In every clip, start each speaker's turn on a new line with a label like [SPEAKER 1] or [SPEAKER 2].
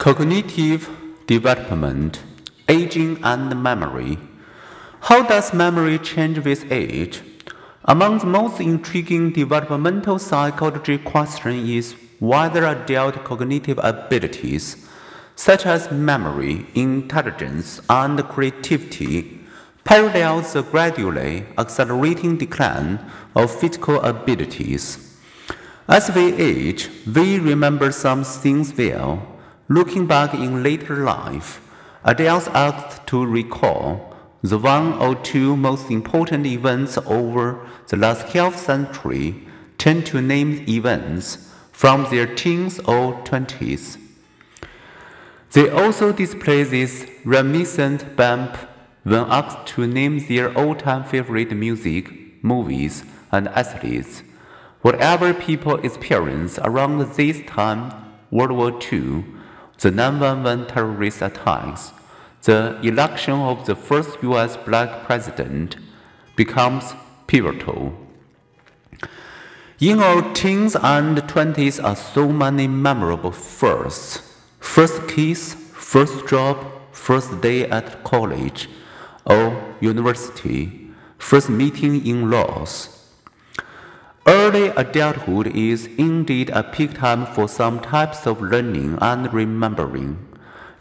[SPEAKER 1] Cognitive development, aging, and memory. How does memory change with age? Among the most intriguing developmental psychology questions is whether adult cognitive abilities, such as memory, intelligence, and creativity, parallel the gradually accelerating decline of physical abilities. As we age, we remember some things well Looking back in later life, adults asked to recall the one or two most important events over the last half century tend to name events from their teens or twenties. They also display this reminiscence bump when asked to name their all-time favorite music, movies, and athletes. Whatever people experience around this time, World War II, the 911 terrorist attacks, the election of the first US black president becomes pivotal. In our teens and 20s are so many memorable firsts first kiss, first job, first day at college or university, first meeting in laws. Early adulthood is indeed a peak time for some types of learning and remembering.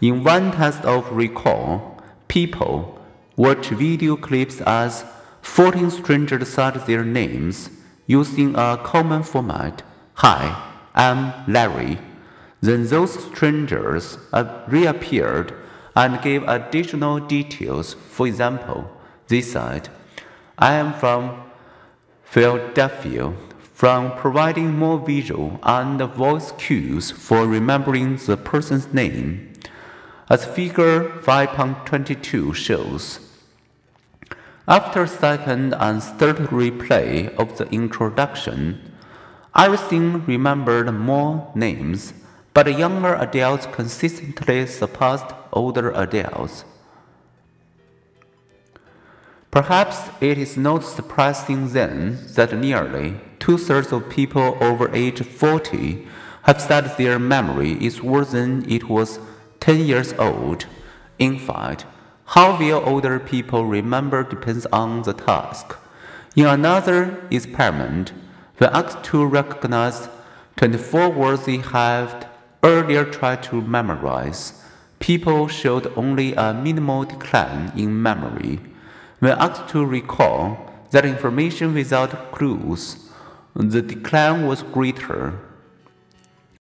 [SPEAKER 1] In one test of recall, people watch video clips as 14 strangers said their names using a common format. Hi, I'm Larry. Then those strangers uh, reappeared and gave additional details. For example, they said, I am from Philadelphia from providing more visual and voice cues for remembering the person's name. As figure 5.22 shows, after second and third replay of the introduction, everything remembered more names, but younger adults consistently surpassed older adults. Perhaps it is not surprising then that nearly two thirds of people over age 40 have said their memory is worse than it was 10 years old. In fact, how well older people remember depends on the task. In another experiment, when asked to recognize 24 words they had earlier tried to memorize, people showed only a minimal decline in memory. When asked to recall that information without clues, the decline was greater.